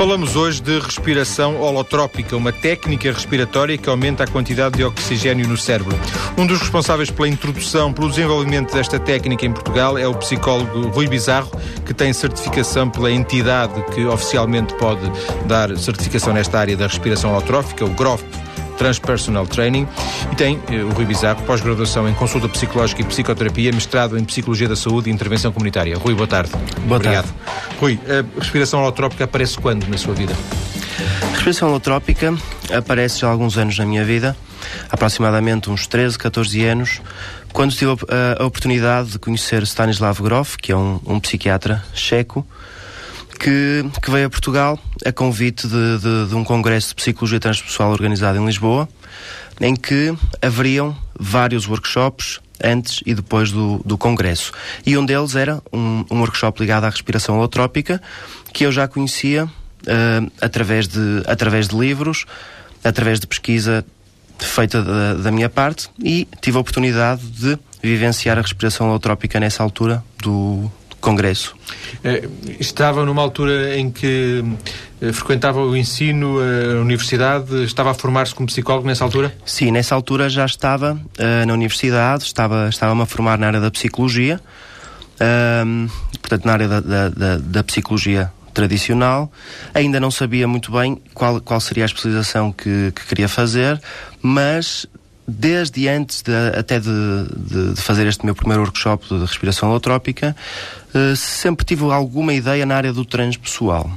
Falamos hoje de respiração holotrópica, uma técnica respiratória que aumenta a quantidade de oxigênio no cérebro. Um dos responsáveis pela introdução, pelo desenvolvimento desta técnica em Portugal é o psicólogo Rui Bizarro, que tem certificação pela entidade que oficialmente pode dar certificação nesta área da respiração holotrófica, o GROF Transpersonal Training e tem eh, o Rui Bizarro, pós-graduação em consulta psicológica e psicoterapia, mestrado em Psicologia da Saúde e Intervenção Comunitária. Rui, boa tarde. Boa Obrigado. tarde. Rui, a respiração holotrópica aparece quando na sua vida? A respiração holotrópica aparece já há alguns anos na minha vida, aproximadamente uns 13, 14 anos, quando tive a, a oportunidade de conhecer Stanislav Grof, que é um, um psiquiatra checo, que, que, veio a Portugal a convite de, de, de, um congresso de psicologia transpessoal organizado em Lisboa, em que haveriam vários workshops antes e depois do, do congresso. E um deles era um, um workshop ligado à respiração holotrópica, que eu já conhecia uh, através, de, através de livros, através de pesquisa feita da, da minha parte, e tive a oportunidade de vivenciar a respiração holotrópica nessa altura do, congresso. Eh, estava numa altura em que eh, frequentava o ensino, eh, a universidade, estava a formar-se como psicólogo nessa altura? Sim, nessa altura já estava uh, na universidade, estava, estava-me a formar na área da psicologia, uh, portanto na área da, da, da, da, psicologia tradicional. Ainda não sabia muito bem qual, qual seria a especialização que, que queria fazer, mas desde antes de, até de, de, de, fazer este meu primeiro workshop de respiração holotrópica, uh, sempre tive alguma ideia na área do transpessoal.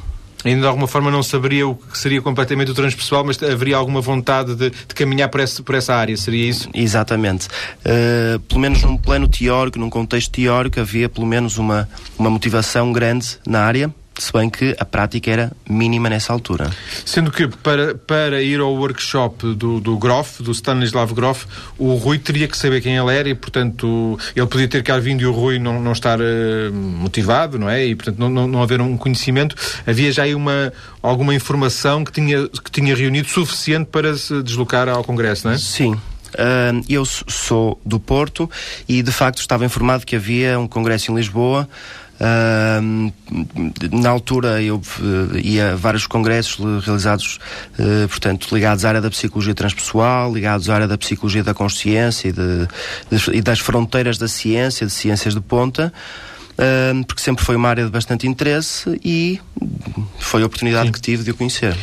Ainda de alguma forma não saberia o que seria completamente o transpessoal, mas haveria alguma vontade de, de caminhar por essa, por essa área, seria isso? Exatamente. Uh, pelo menos num plano teórico, num contexto teórico, havia pelo menos uma, uma motivação grande na área se bem que a prática era mínima nessa altura. Sendo que para, para ir ao workshop do, do Groff, do Stanislav Groff, o Rui teria que saber quem ele era e, portanto, ele podia ter cá vindo e o Rui não, não estar uh, motivado, não é? E, portanto, não, não, não haver um conhecimento. Havia já aí uma, alguma informação que tinha, que tinha reunido suficiente para se deslocar ao Congresso, não é? Sim, Uh, eu sou do Porto e de facto estava informado que havia um congresso em Lisboa na altura eu uh, ia a vários congressos realizados, uh, portanto, ligados à área da psicologia transpessoal, ligados à área da psicologia da consciência e, de, de, e das fronteiras da ciência, de ciências de ponta. porque sempre foi uma área de bastante interesse e foi a oportunidade Sim. que tive de o conhecer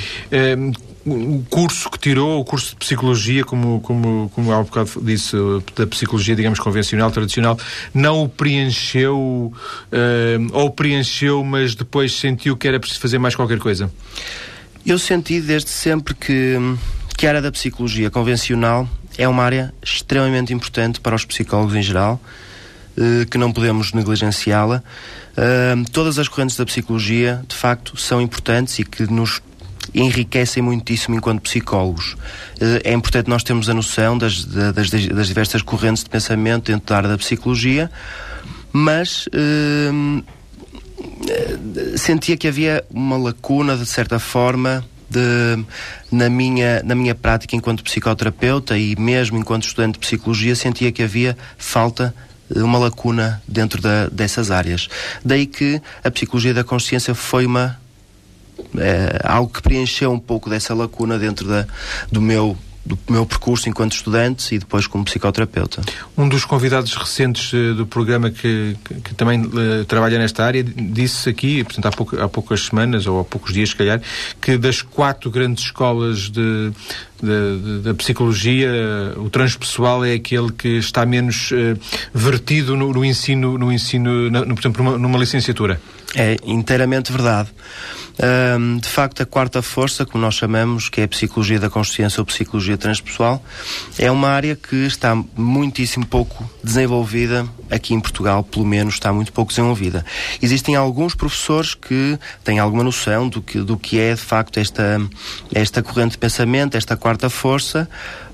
o curso que tirou, o curso de psicologia, como, como, como há um bocado disse, da psicologia, digamos, convencional, tradicional, não o preencheu, uh, ou preencheu, mas depois sentiu que era preciso fazer mais qualquer coisa? Eu senti desde sempre que, que a área da psicologia convencional é uma área extremamente importante para os psicólogos em geral, uh, que não podemos negligenciá-la. Uh, todas as correntes da psicologia, de facto, são importantes e que nos enriquecem muitíssimo enquanto psicólogos. Eh, é importante nós termos a noção das, das, das diversas correntes de pensamento dentro da área da psicologia, mas uh, sentia que havia uma lacuna, de certa forma, de, na, minha, na minha prática enquanto psicoterapeuta e mesmo enquanto estudante de psicologia, sentia que havia falta uma lacuna dentro da, dessas áreas. Daí que a psicologia da consciência foi uma é, algo que preencheu um pouco dessa lacuna dentro da, do meu do meu percurso enquanto estudante e depois como psicoterapeuta. Um dos convidados recentes uh, do programa que, que, que também uh, trabalha nesta área disse aqui, portanto, há, pouco, há poucas semanas ou há poucos dias, se calhar, que das quatro grandes escolas de, da psicologia, o transpessoal é aquele que está menos uh, vertido no, no, ensino, no ensino, no, por exemplo, numa, numa licenciatura. É inteiramente verdade. Um, de facto, a quarta força, como nós chamamos, que é a psicologia da consciência ou psicologia transpessoal, é uma área que está muitíssimo pouco desenvolvida aqui em Portugal, pelo menos está muito pouco desenvolvida. Existem alguns professores que têm alguma noção do que, do que é, de facto, esta, esta corrente de pensamento, esta quarta força,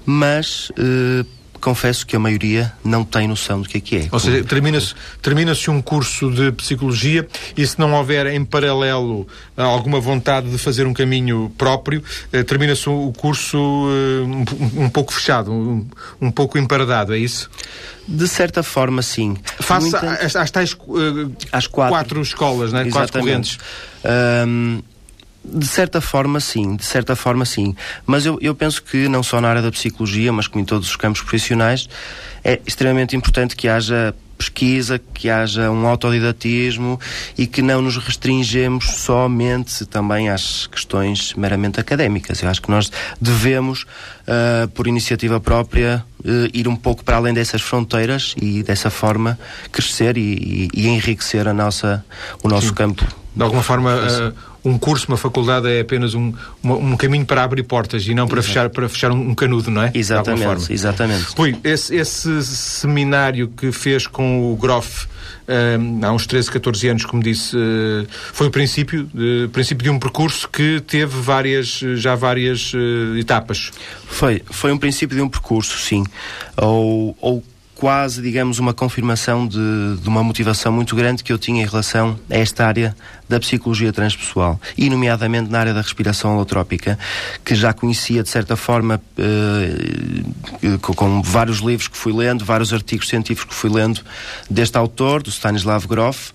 mas uh, confesso que a maioria não tem noção do que é que é. Ou seja, termina-se termina um curso de psicologia e se não houver em paralelo ah, alguma vontade de fazer um caminho próprio, eh, termina-se o curso eh, um, um, pouco fechado, um, um pouco emparedado, é isso? De certa forma, sim. Face entanto, às, tais uh, quatro, quatro escolas, né? quatro correntes. Um, De certa forma, sim. De certa forma, sim. Mas eu, eu penso que, não só na área da psicologia, mas como em todos os campos profissionais, é extremamente importante que haja pesquisa, que haja um autodidatismo e que não nos restringemos somente também às questões meramente académicas. Eu acho que nós devemos, uh, por iniciativa própria, uh, ir um pouco para além dessas fronteiras e dessa forma crescer e, e, e enriquecer a nossa, o nosso Sim. campo. De alguma forma, uh, um curso, uma faculdade é apenas um, um, um caminho para abrir portas e não para fechar, para fechar um, um, canudo, não é? Exatamente, exatamente. Rui, esse, esse seminário que fez com o Groff um, há uns 13, 14 anos, como disse, uh, foi o princípio, princípio de um percurso que teve várias, já várias etapas. Foi, foi um princípio de um percurso, sim. Ou, ou quase, digamos, uma confirmação de, de, uma motivação muito grande que eu tinha em relação a esta área da psicologia transpessoal, e nomeadamente na área da respiração holotrópica, que já conhecia de certa forma eh, com vários livros que fui lendo, vários artigos científicos que fui lendo deste autor, do Stanislav Grof.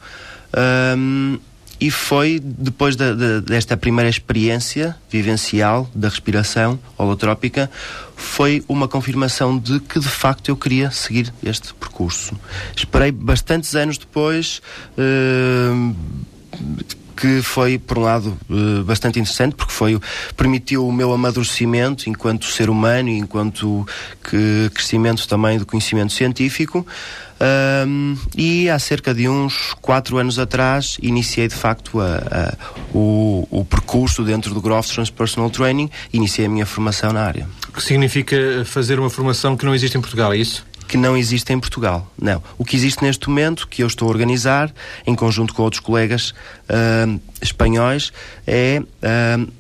E foi depois de, de, desta primeira experiência vivencial da respiração holotrópica, foi uma confirmação de que de facto eu queria seguir este percurso. Esperei bastantes anos depois. Uh, que foi, por um lado, uh, bastante interessante, porque foi, permitiu o meu amadurecimento enquanto ser humano e enquanto que, crescimento também do conhecimento científico. Um, e há cerca de uns quatro anos atrás iniciei de facto a, a, o, o, percurso dentro do Groff Transpersonal Training, iniciei a minha formação na área. O que significa fazer uma formação que não existe em Portugal, é isso? que não existe em Portugal. Não. O que existe neste momento, que eu estou a organizar, em conjunto com outros colegas uh, espanhóis, é uh,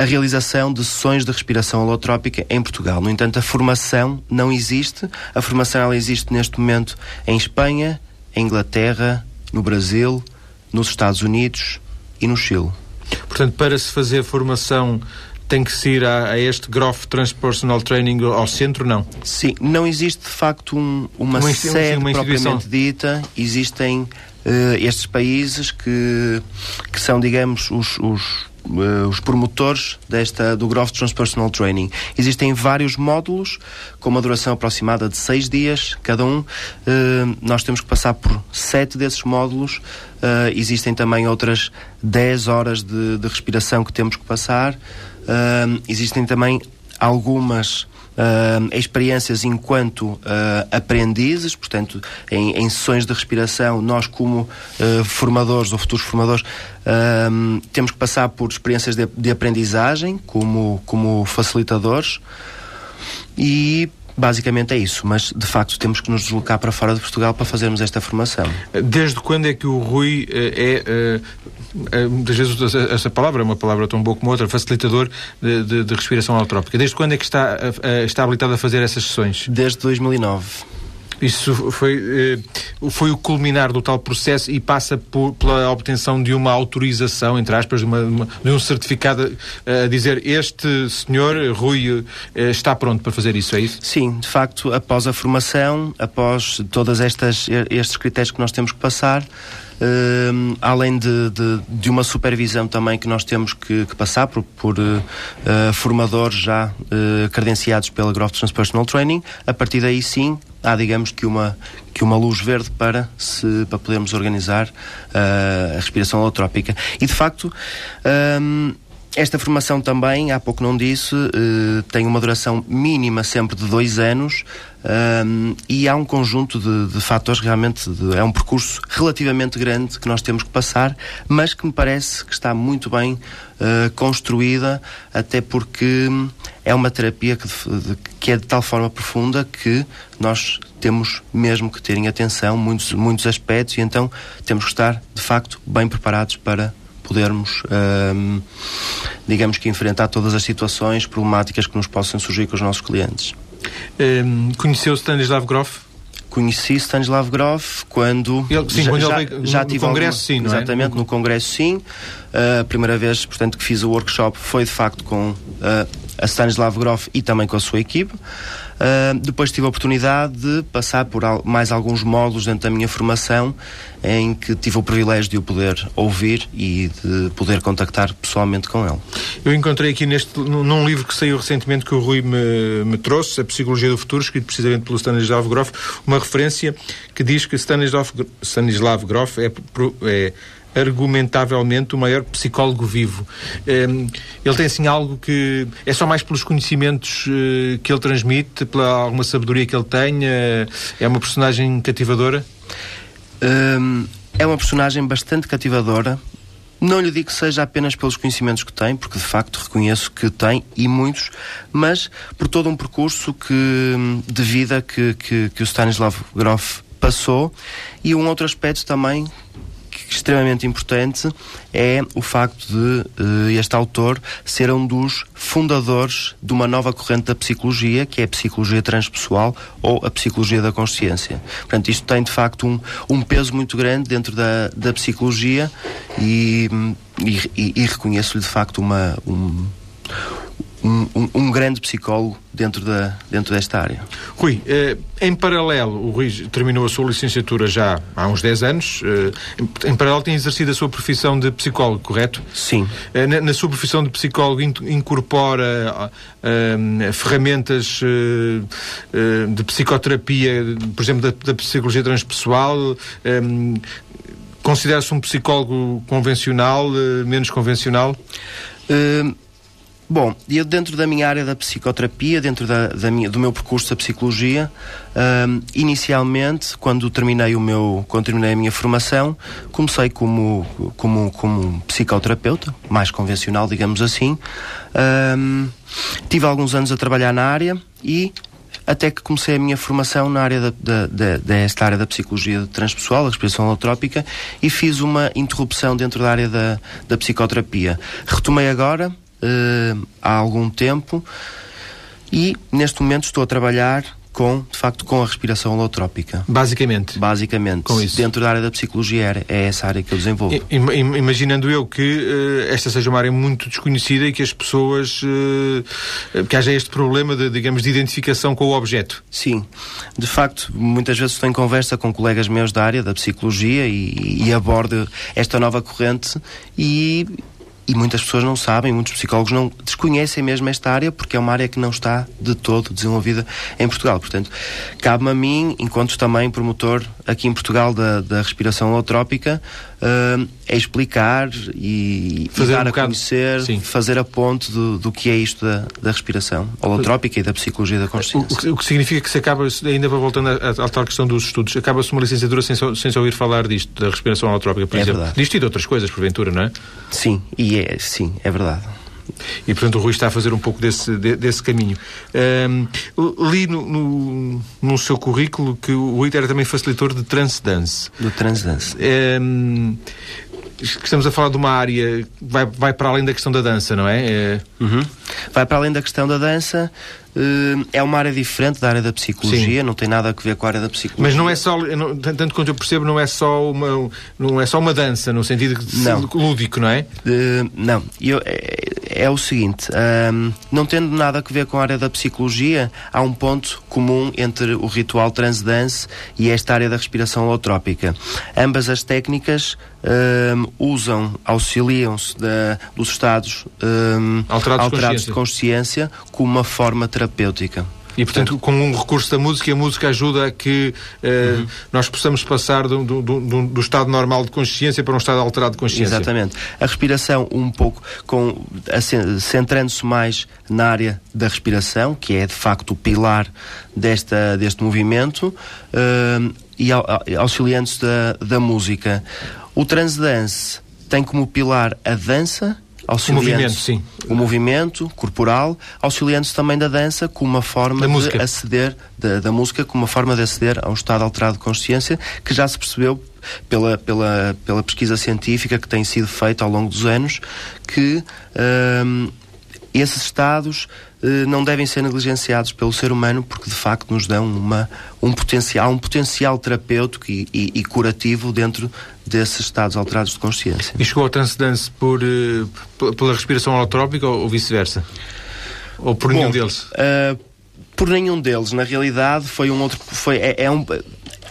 a realização de sessões de respiração holotrópica em Portugal. No entanto, a formação não existe. A formação ela existe neste momento em Espanha, em Inglaterra, no Brasil, nos Estados Unidos e no Chile. Portanto, para se fazer formação tem que se ir a, a, este Groff Transpersonal Training ao centro, não? Sim, não existe de facto um, uma, uma sede uma propriamente dita. Existem uh, estes países que, que são, digamos, os, os, uh, os promotores desta, do Groff Transpersonal Training. Existem vários módulos com uma duração aproximada de seis dias cada um. Uh, nós temos que passar por sete desses módulos. existem também outras dez horas de, de respiração que temos que passar. Uh, existem também algumas Uh, experiências enquanto uh, aprendizes, portanto, em, em, sessões de respiração, nós, como uh, formadores ou futuros formadores, temos que passar por experiências de, de aprendizagem como, como facilitadores e Basicamente é isso, mas de facto temos que nos deslocar para fora de Portugal para fazermos esta formação. Desde quando é que o Rui é, é, é muitas vezes essa palavra é uma palavra tão boa como outra, facilitador de, de, de respiração alotrópica. Desde quando é que está, está habilitado a fazer essas sessões? Desde 2009. Isso foi, eh, foi o culminar do tal processo e passa por, pela obtenção de uma autorização, entre aspas, de, uma, de um certificado eh, a dizer este senhor, Rui, eh, está pronto para fazer isso, é isso? Sim, de facto, após a formação, após todas estas estes critérios que nós temos que passar, Uh, além de, de, de, uma supervisão também que nós temos que, que passar por, por uh, formadores já uh, credenciados pela Growth Transpersonal Training, a partir daí sim há digamos que uma que uma luz verde para se para podermos organizar a respiração holotrópica e de facto esta formação também, há pouco não disse, uh, tem uma duração mínima sempre de dois anos um, e há um conjunto de, de fatores realmente, de, é um percurso relativamente grande que nós temos que passar, mas que me parece que está muito bem uh, construída, até porque é uma terapia que, de, que é de tal forma profunda que nós temos mesmo que ter em atenção muitos, muitos aspectos e então temos que estar, de facto, bem preparados para podermos, um, digamos que, enfrentar todas as situações problemáticas que nos possam surgir com os nossos clientes. Um, conheceu Stanislav Grof? Conheci Stanislav Grof quando ele, sim, já, quando já, ele, já tive no congresso sim, não é? exatamente é? no congresso sim uh, a primeira vez portanto que fiz o workshop foi de facto com uh, a Stanislav Grof e também com a sua equipe Uh, depois tive a oportunidade de passar por al mais alguns módulos dentro da minha formação em que tive o privilégio de o poder ouvir e de poder contactar pessoalmente com ele. Eu encontrei aqui neste, num livro que saiu recentemente que o Rui me, me trouxe, A Psicologia do Futuro, escrito precisamente pelo Stanislav Grof, uma referência que diz que Stanislav, Stanislav Grof é, é argumentavelmente o maior psicólogo vivo. Ehm, ele tem assim algo que é só mais pelos conhecimentos eh, que ele transmite, pela alguma sabedoria que ele tem. É uma personagem cativadora? Um, é uma personagem bastante cativadora. Não lhe digo que seja apenas pelos conhecimentos que tem, porque de facto reconheço que tem e muitos, mas por todo um percurso que, de vida que, que, que o Stanislav Grof passou e um outro aspecto também extremamente importante é o facto de uh, este autor ser um dos fundadores de uma nova corrente da psicologia, que é a psicologia transpessoal ou a psicologia da consciência. Portanto, isto tem de facto um, um peso muito grande dentro da, da psicologia e, e, e, e reconheço-lhe de facto uma, um, um, um, um, grande psicólogo dentro, da, dentro desta área. Rui, eh, em paralelo, o Rui terminou a sua licenciatura já há uns 10 anos. Eh, em, em, paralelo tem exercido a sua profissão de psicólogo, correto? Sim. Eh, na, na, sua profissão de psicólogo in, incorpora eh, ferramentas eh, eh, de psicoterapia, por exemplo, da, da psicologia transpessoal. Considera-se um psicólogo convencional, menos convencional? Bom, eu dentro da minha área da psicoterapia, dentro da, da minha, do meu percurso da psicologia, um, inicialmente, quando terminei o meu, quando terminei a minha formação, comecei como como como psicoterapeuta, mais convencional, digamos assim. Um, tive alguns anos a trabalhar na área e até que comecei a minha formação na área da, da, da, desta área da psicologia transpessoal, a respiração holotrópica, e fiz uma interrupção dentro da área da, da psicoterapia. Retomei agora, uh, há algum tempo e neste momento estou a trabalhar com, de facto, com a respiração holotrópica. Basicamente? Basicamente. Com isso. Dentro da área da psicologia é essa área que eu desenvolvo. I, imaginando eu que uh, esta seja uma área muito desconhecida e que as pessoas... Uh, que haja este problema, de, digamos, de identificação com o objeto. Sim. De facto, muitas vezes estou em conversa com colegas meus da área da psicologia e, e abordo esta nova corrente e e muitas pessoas não sabem, muitos psicólogos não desconhecem mesmo esta área porque é uma área que não está de todo desenvolvida em Portugal. Portanto, cabe-me a mim, enquanto também promotor aqui em Portugal da, da respiração holotrópica, uh, é explicar e, fazer e dar um a conhecer, sim. fazer a ponte do, do que é isto da, da respiração holotrópica e da psicologia da consciência. O, o, que significa que se acaba, ainda voltando à, tal questão dos estudos, acaba-se uma licenciatura sem, sem ouvir falar disto, da respiração holotrópica, por é exemplo. Verdade. Disto e de outras coisas, porventura, não é? Sim, e é, sim, é verdade. E, portanto, o Rui está a fazer um pouco desse, de, desse caminho. Um, li no, no, no, seu currículo que o Rui era também facilitador de trance dance. Do trance dance. Um, estamos a falar de uma área que vai, vai para além da questão da dança, não é? é... Uhum. Vai para além da questão da dança. Uh, é uma área diferente da área da psicologia, Sim. não tem nada a ver com a área da psicologia. Mas não é só, não, tanto quanto eu percebo, não é só uma, não é só uma dança, no sentido não. lúdico, não é? Uh, não, eu, é, o seguinte: um, não tendo nada a ver com a área da psicologia, há um ponto comum entre o ritual transdance e esta área da respiração holotrópica. Ambas as técnicas um, usam, auxiliam-se dos estados um, alterados, alterados de, consciência. de consciência como uma forma terapêutica. E, portanto, com um recurso da música, a música ajuda a que uh, uhum. nós possamos passar do, do, do, do, estado normal de consciência para um estado alterado de consciência. Exatamente. A respiração, um pouco, com centrando-se mais na área da respiração, que é de facto o pilar desta, deste movimento, uh, e auxiliando-se da, da música. O transdance tem como pilar a dança o movimento, sim. O movimento corporal, auxiliando-se também da dança como uma forma da de música. aceder, da, da, música, como uma forma de aceder a um estado alterado de consciência, que já se percebeu pela, pela, pela pesquisa científica que tem sido feita ao longo dos anos, que hum, esses estados eh, não devem ser negligenciados pelo ser humano porque de facto nos dão uma, um potencial, um potencial terapêutico e, e, e curativo dentro desses estados alterados de consciência. E chegou ao transcendence por, uh, pela respiração holotrópica ou, ou vice-versa? Ou por Bom, nenhum deles? Uh, por nenhum deles. Na realidade, foi um outro. Foi, é, é um,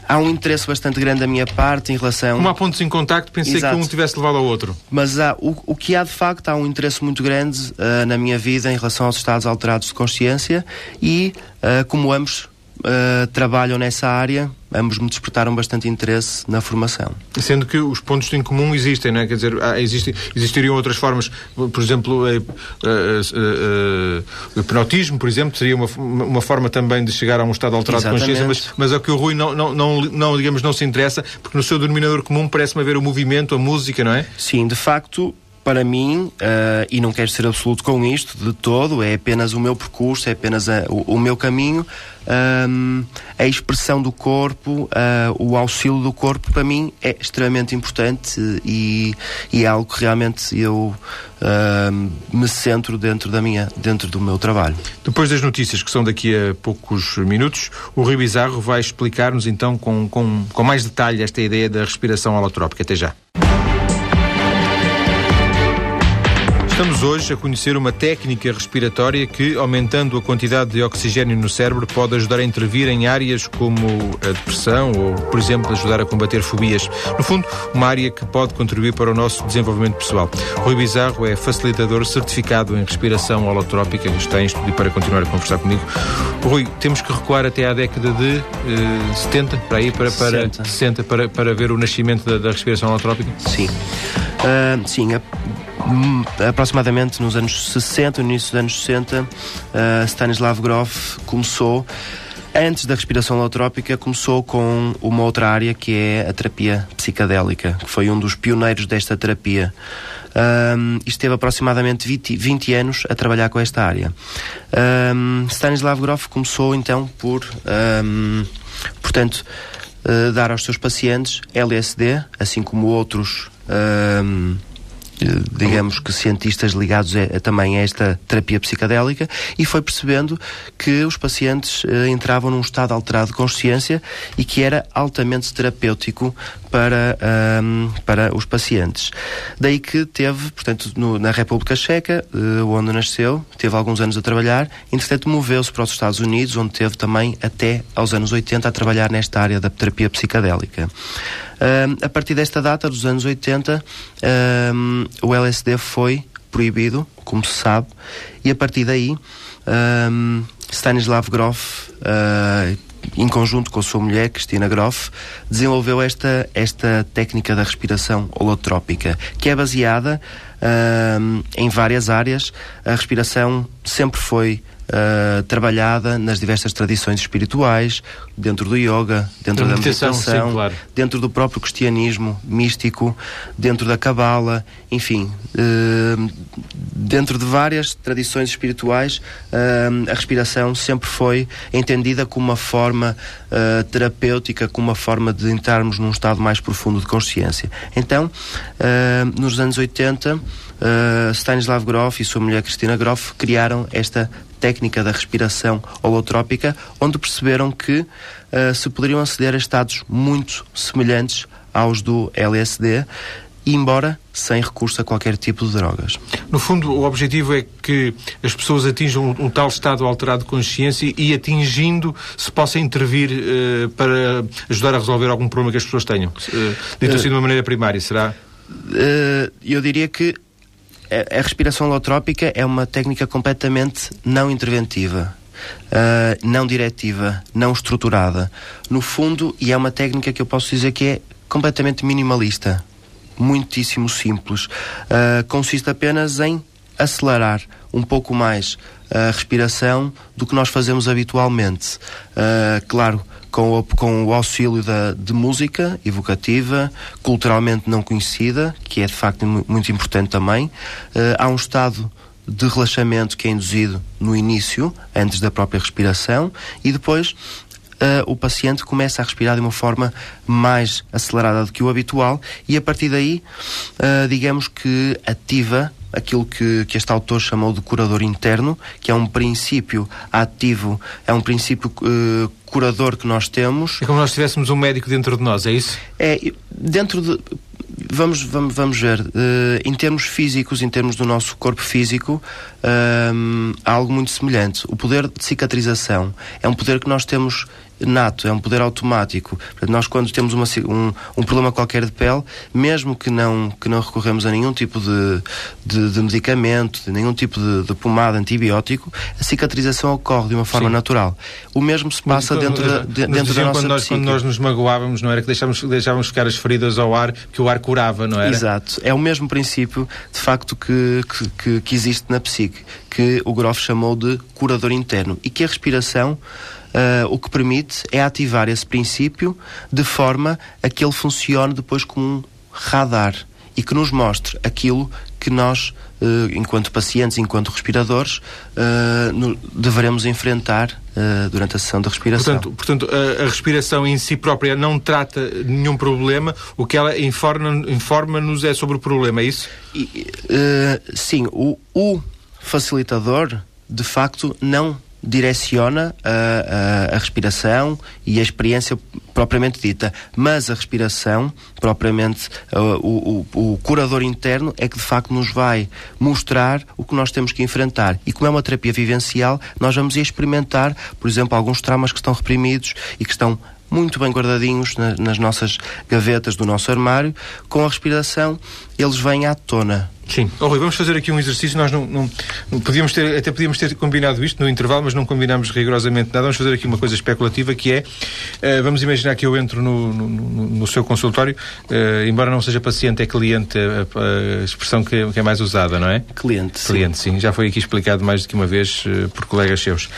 há um interesse bastante grande da minha parte em relação. Como há pontos em contacto, pensei Exato. que um tivesse levado ao outro. Mas há, o, o que há de facto, há um interesse muito grande uh, na minha vida em relação aos estados alterados de consciência e uh, como ambos uh, trabalham nessa área, ambos me despertaram bastante interesse na formação. Sendo que os pontos em comum existem, não é? Quer dizer, há, existem, existiriam outras formas, por exemplo, uh, uh, o hipnotismo, por exemplo, seria uma, uma forma também de chegar a um estado alterado Exatamente. de consciência, mas, mas é o que o Rui não, não, não, não, digamos, não se interessa, porque no seu denominador comum parece-me haver o movimento, a música, não é? Sim, de facto, para mim, uh, e não quero ser absoluto com isto de todo, é apenas o meu percurso, é apenas a, o, o, meu caminho, um, a expressão do corpo, uh, o auxílio do corpo, para mim é extremamente importante e, e é algo que realmente eu uh, me centro dentro, da minha, dentro do meu trabalho. Depois das notícias, que são daqui a poucos minutos, o Rui Bizarro vai explicar-nos então com, com, com mais detalhe esta ideia da respiração holotrópica. Até já. Estamos hoje a conhecer uma técnica respiratória que, aumentando a quantidade de oxigênio no cérebro, pode ajudar a intervir em áreas como a depressão ou, por exemplo, ajudar a combater fobias. No fundo, uma área que pode contribuir para o nosso desenvolvimento pessoal. Rui Bizarro é facilitador certificado em respiração holotrópica, está em estúdio para continuar a conversar comigo. Rui, temos que recuar até à década de uh, 70, para aí, para, para 60, 60 para, para ver o nascimento da, da respiração holotrópica? Sim. Uh, sim, a aproximadamente nos anos 60, no início dos anos 60, uh, Stanislav Grof começou antes da respiração holotrópica, começou com uma outra área que é a terapia psicadélica, que foi um dos pioneiros desta terapia. Um, esteve aproximadamente 20, 20, anos a trabalhar com esta área. Um, Stanislav Grof começou então por, um, portanto, uh, dar aos seus pacientes LSD, assim como outros digamos que cientistas ligados a, a, também a esta terapia psicadélica e foi percebendo que os pacientes uh, entravam num estado alterado de consciência e que era altamente terapêutico para, para os pacientes. Daí que teve, portanto, no, na República Checa, uh, onde nasceu, teve alguns anos a trabalhar, entretanto moveu-se para os Estados Unidos, onde teve também até aos anos 80 a trabalhar nesta área da terapia psicadélica. A partir desta data, dos anos 80, um, o LSD foi proibido, como se sabe, e a partir daí Stanislav Grof, uh, em conjunto com a sua mulher, Cristina Grof, desenvolveu esta, esta técnica da respiração holotrópica, que é baseada uh, em várias áreas. A respiração sempre foi uh, trabalhada nas diversas tradições espirituais, dentro do yoga, dentro da, meditação, sim, claro. dentro do próprio cristianismo místico, dentro da cabala, enfim, uh, dentro de várias tradições espirituais, uh, a respiração sempre foi entendida como uma forma terapêutica, como uma forma de entrarmos num estado mais profundo de consciência. Então, nos anos 80, uh, Stanislav Grof e sua mulher Cristina Grof criaram esta técnica da respiração holotrópica, onde perceberam que uh, se poderiam aceder a estados muito semelhantes aos do LSD, embora sem recurso a qualquer tipo de drogas. No fundo, o objetivo é que as pessoas atinjam um, um tal estado alterado de consciência e, atingindo, se possa intervir uh, para ajudar a resolver algum problema que as pessoas tenham. Uh, dito assim de uma maneira primária, será? Uh, eu diria que a, respiração holotrópica é uma técnica completamente não interventiva. Uh, não diretiva, não estruturada. No fundo, e é uma técnica que eu posso dizer que é completamente minimalista, muitíssimo simples. Uh, consiste apenas em acelerar um pouco mais a respiração do que nós fazemos habitualmente. Uh, claro, com o, com o auxílio da, de música evocativa, culturalmente não conhecida, que é de facto muito importante também. Uh, há um estado de relaxamento que é induzido no início, antes da própria respiração, e depois Uh, o paciente começa a respirar de uma forma mais acelerada do que o habitual e a partir daí, uh, digamos que ativa aquilo que, que este autor chamou de curador interno, que é um princípio ativo, é um princípio uh, curador que nós temos. É como nós tivéssemos um médico dentro de nós, é isso? É, dentro de. Vamos, vamos, vamos ver. Uh, em termos físicos, em termos do nosso corpo físico, uh, há algo muito semelhante. O poder de cicatrização é um poder que nós temos nato, é um poder automático. Portanto, nós quando temos uma, um, um, problema qualquer de pele, mesmo que não, que não recorremos a nenhum tipo de, de, de medicamento, de nenhum tipo de, de, pomada antibiótico, a cicatrização ocorre de uma forma Sim. natural. O mesmo se passa Mas, dentro, da, de, dentro da nossa quando nós, quando nós nos magoávamos, não era que deixávamos, deixávamos ficar as feridas ao ar, que o ar curava, não era? Exato. É o mesmo princípio, de facto, que, que, que existe na psique, que o Groff chamou de curador interno e que a respiração uh, o que permite é ativar esse princípio de forma a que ele funcione depois como um radar e que nos mostre aquilo que nós, uh, enquanto pacientes, enquanto respiradores, uh, no, deveremos enfrentar uh, durante a sessão de respiração. Portanto, portanto a, a, respiração em si própria não trata nenhum problema, o que ela informa-nos informa é sobre o problema, é isso? E, sim, o, o facilitador, de facto, não direciona a, a, a, respiração e a experiência propriamente dita, mas a respiração, propriamente uh, o, o, o, curador interno, é que de facto nos vai mostrar o que nós temos que enfrentar. E como é uma terapia vivencial, nós vamos experimentar, por exemplo, alguns traumas que estão reprimidos e que estão muito bem guardadinhos na, nas nossas gavetas do nosso armário, com a respiração, eles vêm à tona. Sim. Oh, Rui, vamos fazer aqui um exercício. Nós não, não, não, podíamos ter, até podíamos ter combinado isto no intervalo, mas não combinámos rigorosamente nada. Vamos fazer aqui uma coisa especulativa que é, uh, vamos imaginar que eu entro no, no, no seu consultório, uh, embora não seja paciente, é cliente, a, a expressão que, que, é mais usada, não é? Cliente. Cliente, sim. sim. Já foi aqui explicado mais do que uma vez uh, por colegas seus.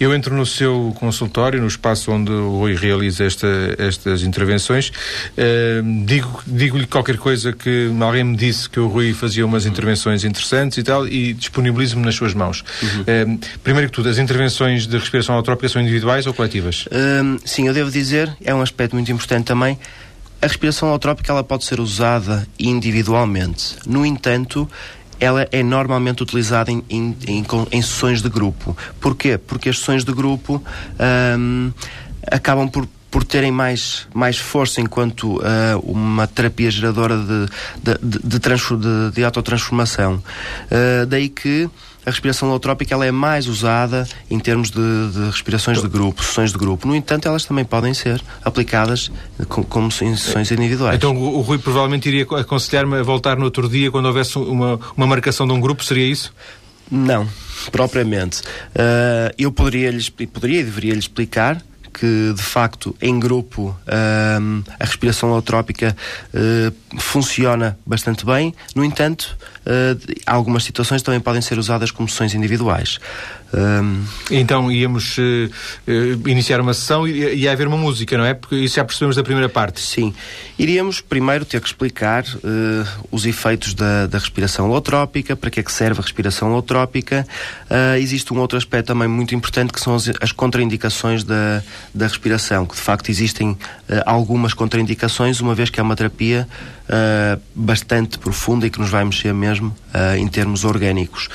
eu entro no seu consultório, no espaço onde o Rui realiza esta, estas intervenções, digo, digo-lhe qualquer coisa que alguém me disse disse que o Rui fazia umas intervenções interessantes e tal, e disponibilizo-me nas suas mãos. Uhum. Uh, primeiro que tudo, as intervenções de respiração alotrópica são individuais ou coletivas? Uh, sim, eu devo dizer, é um aspecto muito importante também. A respiração alotrópica ela pode ser usada individualmente. No entanto, ela é normalmente utilizada em, em, em, em, sessões de grupo. Porquê? Porque as sessões de grupo um, acabam por por terem mais, mais força enquanto uh, uma terapia geradora de, de, de, de, de autotransformação. Uh, daí que a respiração holotrópica ela é mais usada em termos de, de, respirações de grupo, sessões de grupo. No entanto, elas também podem ser aplicadas com, como em sessões individuais. Então o, o Rui provavelmente iria aconselhar-me a voltar no outro dia quando houvesse uma, uma marcação de um grupo, seria isso? Não, propriamente. Uh, eu poderia-lhe poderia e deveria-lhe explicar que de facto em grupo um, a respiração holotrópica uh, funciona bastante bem, no entanto, uh, algumas situações também podem ser usadas como sessões individuais. Um... Então íamos uh, uh, iniciar uma sessão e ia haver uma música, não é? Porque isso já percebemos da primeira parte. Sim. Iríamos primeiro ter que explicar uh, os efeitos da, da, respiração holotrópica, para que é que serve a respiração holotrópica. existe um outro aspecto também muito importante que são as, as contraindicações da, da respiração, que de facto existem algumas contraindicações, uma vez que é uma terapia bastante profunda e que nos vai mexer mesmo em termos orgânicos.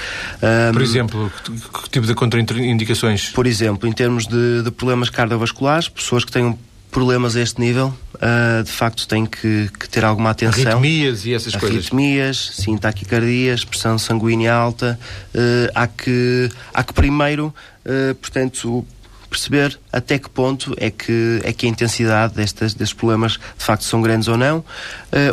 Por exemplo, que, que tipo de contraindicações? Por exemplo, em termos de, de problemas cardiovasculares, pessoas que tenham problemas a este nível, uh, de facto têm que, que, ter alguma atenção. Arritmias e essas coisas. Arritmias, sim, taquicardias, pressão sanguínea alta. Uh, há, que, há que primeiro, uh, portanto, perceber até que ponto é que, é que a intensidade destes, problemas de facto são grandes ou não.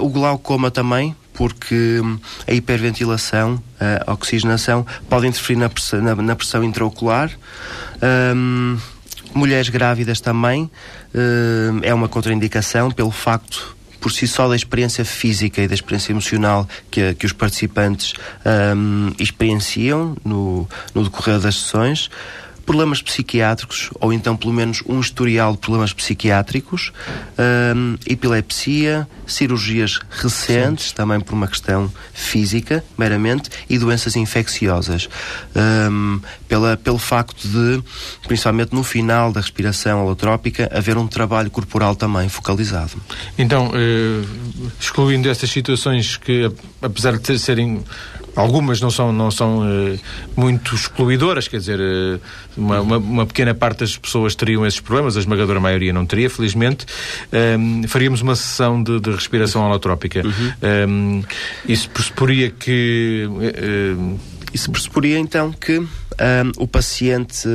o glaucoma também, porque hum, a hiperventilação, a oxigenação, pode interferir na pressão, na, na pressão intraocular. Um, mulheres grávidas também um, é uma contraindicação pelo facto por si só da experiência física e da experiência emocional que, que os participantes um, experienciam no, no decorrer das sessões problemas psiquiátricos, ou então pelo menos um historial de problemas psiquiátricos, um, epilepsia, cirurgias recentes, Sim. também por uma questão física, meramente, e doenças infecciosas. Um, pela, pelo facto de, principalmente no final da respiração holotrópica, haver um trabalho corporal também focalizado. Então, eh, excluindo estas situações que, apesar de serem Algumas não são, não são uh, muito excluidoras, quer dizer, uh, uma, uma, uma, pequena parte das pessoas teriam esses problemas, a esmagadora maioria não teria, felizmente. Um, ehm, faríamos uma sessão de, de respiração holotrópica. Uhum. Um, ehm, isso pressuporia que. Uh, isso pressuporia então que um, ehm, o paciente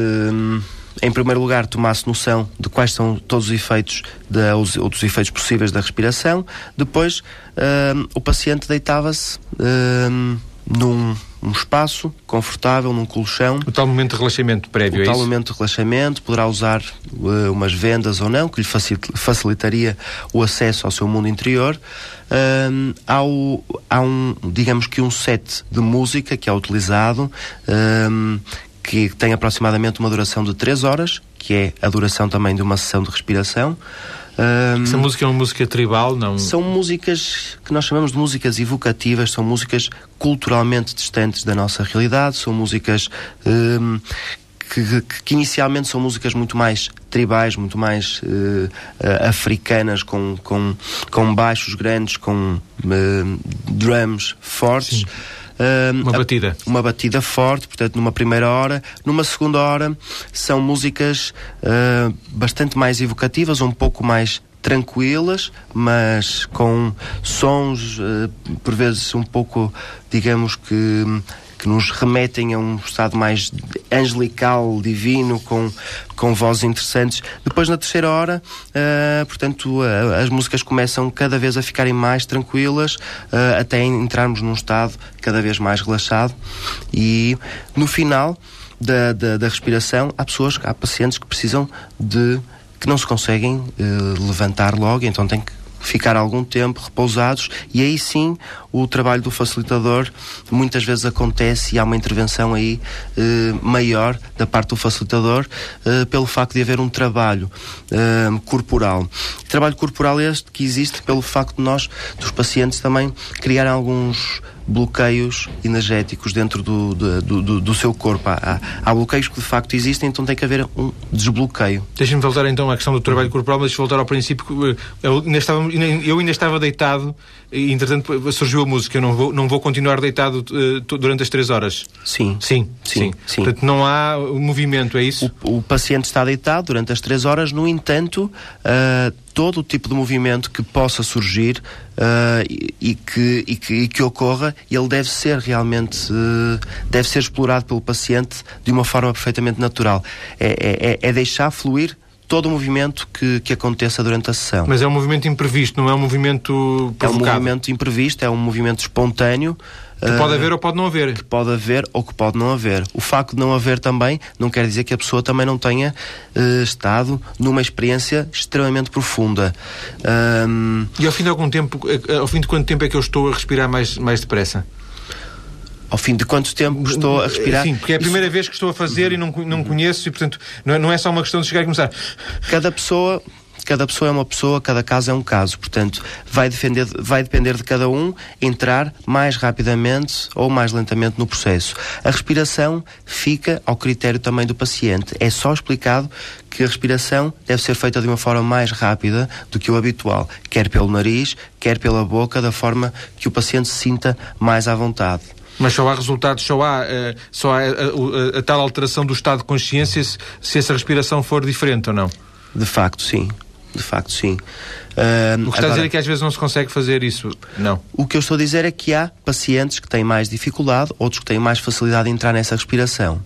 em primeiro lugar, tomasse noção de quais são todos os efeitos, de, os, os efeitos possíveis da respiração. Depois, uh, o paciente deitava-se uh, num um espaço confortável, num colchão. O tal momento de relaxamento prévio, o é tal isso? momento de relaxamento, poderá usar uh, umas vendas ou não, que lhe facilitaria o acesso ao seu mundo interior. Uh, há, o, há um, digamos que um set de música que é utilizado, uh, que tem aproximadamente uma duração de 3 horas, que é a duração também de uma sessão de respiração. Um, Essa música é uma música tribal, não? São músicas que nós chamamos de músicas evocativas, são músicas culturalmente distantes da nossa realidade, são músicas um, que, que, que, inicialmente são músicas muito mais tribais, muito mais uh, uh, africanas, com, com, com baixos grandes, com uh, drums fortes. Sim. Uh, uma batida. Uma batida forte, portanto, numa primeira hora. Numa segunda hora, são músicas uh, bastante mais evocativas, um pouco mais tranquilas, mas com sons, uh, por vezes, um pouco, digamos que que nos remetem a um estado mais angelical, divino, com, com vozes interessantes. Depois, na terceira hora, uh, portanto, uh, as músicas começam cada vez a ficarem mais tranquilas, uh, até entrarmos num estado cada vez mais relaxado. E no final da, da, da respiração, há pessoas, há pacientes que precisam de que não se conseguem levantar logo, então tem que ficar algum tempo repousados e aí sim o trabalho do facilitador muitas vezes acontece e há uma intervenção aí eh, maior da parte do facilitador eh, pelo facto de haver um trabalho eh, corporal. Trabalho corporal este que existe pelo facto de nós, dos pacientes também, criarem alguns bloqueios energéticos dentro do, do, do, do seu corpo. Há, há, bloqueios que de facto existem, então tem que haver um desbloqueio. Deixa-me voltar então à questão do trabalho corporal, mas voltar ao princípio. Eu ainda estava, eu ainda estava deitado e, entretanto, surgiu a música. Eu não vou, não vou continuar deitado uh, durante as três horas. Sim. Sim, sim. sim. sim. Portanto, não há movimento, é isso? O, o, paciente está deitado durante as três horas, no entanto, uh, todo o tipo de movimento que possa surgir uh, e, e, que, e, que, e, que, ocorra, ele deve ser realmente uh, deve ser explorado pelo paciente de uma forma perfeitamente natural. É, é, é deixar fluir todo o movimento que, que aconteça durante a sessão. Mas é um movimento imprevisto, não é um movimento provocado? É um movimento imprevisto, é um movimento espontâneo. Que pode haver ou pode não haver. Que pode haver ou que pode não haver. O facto de não haver também não quer dizer que a pessoa também não tenha uh, estado numa experiência extremamente profunda. Um... E ao fim de algum tempo, eh, ao fim de quanto tempo é que eu estou a respirar mais, mais depressa? ao fim de quanto tempo estou a respirar. Sim, porque é a primeira Isso... vez que estou a fazer e não, não conheço e, portanto, não é, não é só uma questão de chegar e começar. Cada pessoa cada pessoa é uma pessoa, cada caso é um caso. Portanto, vai, defender, vai depender de cada um entrar mais rapidamente ou mais lentamente no processo. A respiração fica ao critério também do paciente. É só explicado que a respiração deve ser feita de uma forma mais rápida do que o habitual, quer pelo nariz, quer pela boca, da forma que o paciente se sinta mais à vontade. Mas só há resultados, só há, uh, só há a, a, a, tal alteração do estado de consciência se, se, essa respiração for diferente ou não? De facto, sim. De facto, sim. Uh, o que está agora, a dizer é que às vezes não se consegue fazer isso? Não. O que eu estou a dizer é que há pacientes que têm mais dificuldade, outros que têm mais facilidade em entrar nessa respiração.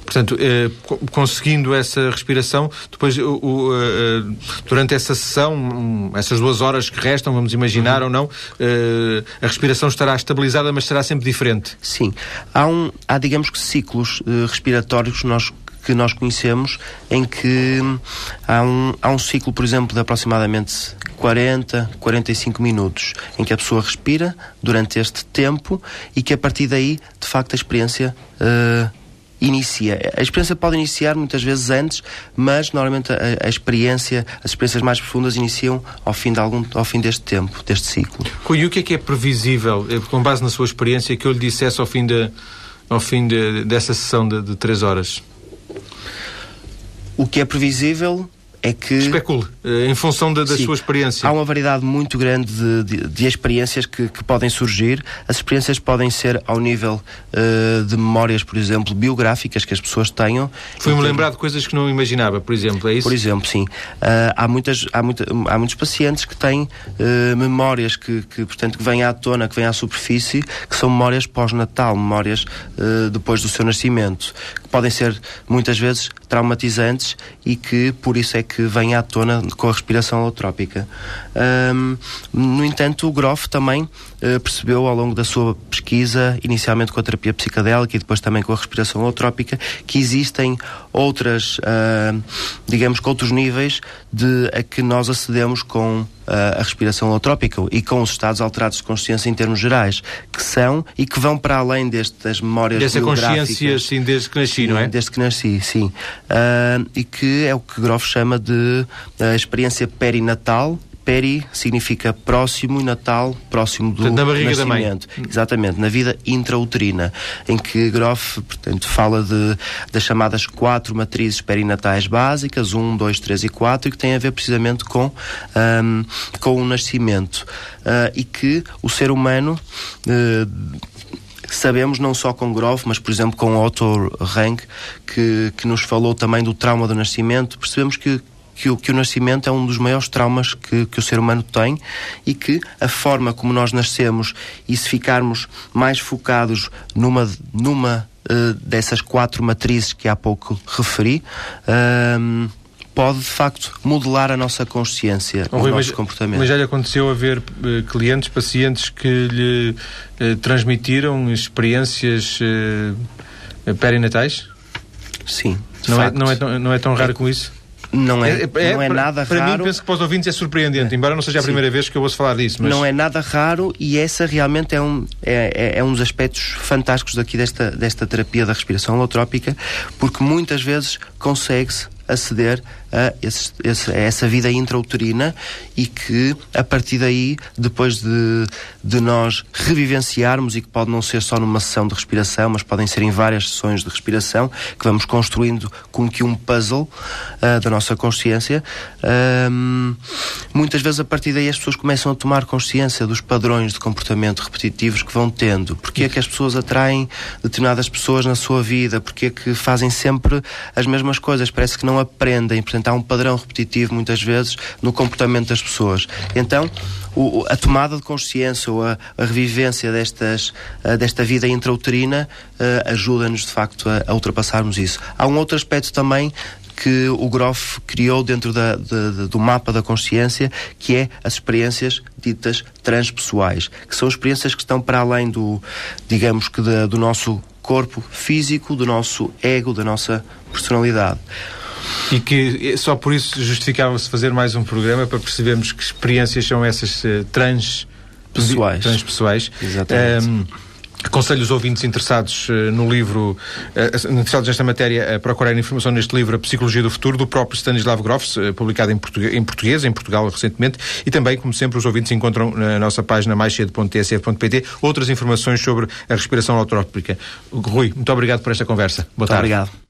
Portanto, eh, conseguindo essa respiração, depois o, o, eh, durante essa sessão, um, essas duas horas que restam, vamos imaginar uhum. ou não, eh, a respiração estará estabilizada, mas será sempre diferente. Sim. Há, um, há digamos que, ciclos eh, respiratórios que nós que nós conhecemos em que há um, há um ciclo, por exemplo, de aproximadamente 40, 45 minutos, em que a pessoa respira durante este tempo e que a partir daí, de facto, a experiência uh, inicia. A experiência pode iniciar muitas vezes antes, mas normalmente a, a, experiência, as experiências mais profundas iniciam ao fim, de algum, ao fim deste tempo, deste ciclo. Rui, e o que é que é previsível, eh, com base na sua experiência, que eu lhe dissesse ao fim, de, ao fim de, dessa sessão de, de três horas? O que é previsível é que. Especule, eh, em função da, da sim, sua experiência. Há uma variedade muito grande de, de, de experiências que, que, podem surgir. As experiências podem ser ao nível uh, de memórias, por exemplo, biográficas que as pessoas tenham. Foi-me então, lembrar de coisas que não imaginava, por exemplo, é isso? Por exemplo, sim. Uh, há, muitas, há, muita, há muitos pacientes que têm uh, memórias que, que, portanto, que vêm à tona, que vêm à superfície, que são memórias pós-natal, memórias depois do seu nascimento, que podem ser muitas vezes traumatizantes e que por isso é que vem à tona com a respiração holotrópica. Um, no entanto, o Groff também percebeu ao longo da sua pesquisa, inicialmente com a terapia psicadélica e depois também com a respiração holotrópica, que existem outras, uh, digamos que outros níveis de a que nós acedemos com uh, a respiração holotrópica e com os estados alterados de consciência em termos gerais, que são e que vão para além destas memórias Dessa consciência, sim, desde que nasci, não é? Desde que nasci, sim. Uh, e que é o que Groff chama de uh, experiência perinatal, peri significa próximo e natal próximo do na barriga nascimento. Da mãe. Exatamente, na vida intrauterina, em que Groff, portanto, fala de, das chamadas quatro matrizes perinatais básicas, um, dois, três e quatro, e que tem a ver precisamente com, um, com o nascimento. Uh, e que o ser humano uh, sabemos não só com Groff, mas por exemplo com Otto Rank, que, que nos falou também do trauma do nascimento, percebemos que que o, que o nascimento é um dos maiores traumas que, que o ser humano tem e que a forma como nós nascemos e se ficarmos mais focados numa, numa uh, dessas quatro matrizes que há pouco referi, uh, pode de facto modelar a nossa consciência, oh, o nosso mas, comportamento. Mas já lhe aconteceu haver uh, clientes, pacientes que lhe uh, transmitiram experiências uh, perinatais? Sim. Não é, não, é tão, não é tão raro é, com isso? Não é, é, não é nada para raro. Para mim, penso que para os ouvintes é surpreendente, embora não seja a Sim. primeira vez que eu ouço falar disso. Mas... Não é nada raro e essa realmente é um, é, é um dos aspectos fantásticos daqui desta, desta terapia da respiração holotrópica, porque muitas vezes consegue-se aceder a, esse, essa vida intrauterina e que a partir daí, depois de, de nós revivenciarmos, e que pode não ser só numa sessão de respiração, mas podem ser em várias sessões de respiração, que vamos construindo como que um puzzle uh, da nossa consciência, uh, muitas vezes a partir daí as pessoas começam a tomar consciência dos padrões de comportamento repetitivos que vão tendo. Porque é que as pessoas atraem determinadas pessoas na sua vida? Porque é que fazem sempre as mesmas coisas? Parece que não aprendem. Portanto, há um padrão repetitivo muitas vezes no comportamento das pessoas. Então, o, a tomada de consciência ou a, a revivência destas, desta vida intrauterina uh, ajuda-nos, de facto, a, a ultrapassarmos isso. Há um outro aspecto também que o Groff criou dentro da, de, de, do mapa da consciência, que é as experiências ditas transpessoais, que são experiências que estão para além do, digamos que do nosso corpo físico, do nosso ego, da nossa personalidade. E que só por isso justificava-se fazer mais um programa para percebermos que experiências são essas uh, trans pessoais. transpessoais. Exatamente. Um, Aconselho os ouvintes interessados uh, no livro, uh, interessados nesta matéria, a procurar informação neste livro, A Psicologia do Futuro, do próprio Stanislav Grof, uh, publicado em, português, em português, em Portugal recentemente, e também, como sempre, os ouvintes encontram na nossa página maiscedo.tsf.pt outras informações sobre a respiração holotrópica. Rui, muito obrigado por esta conversa. Boa muito tarde. Obrigado.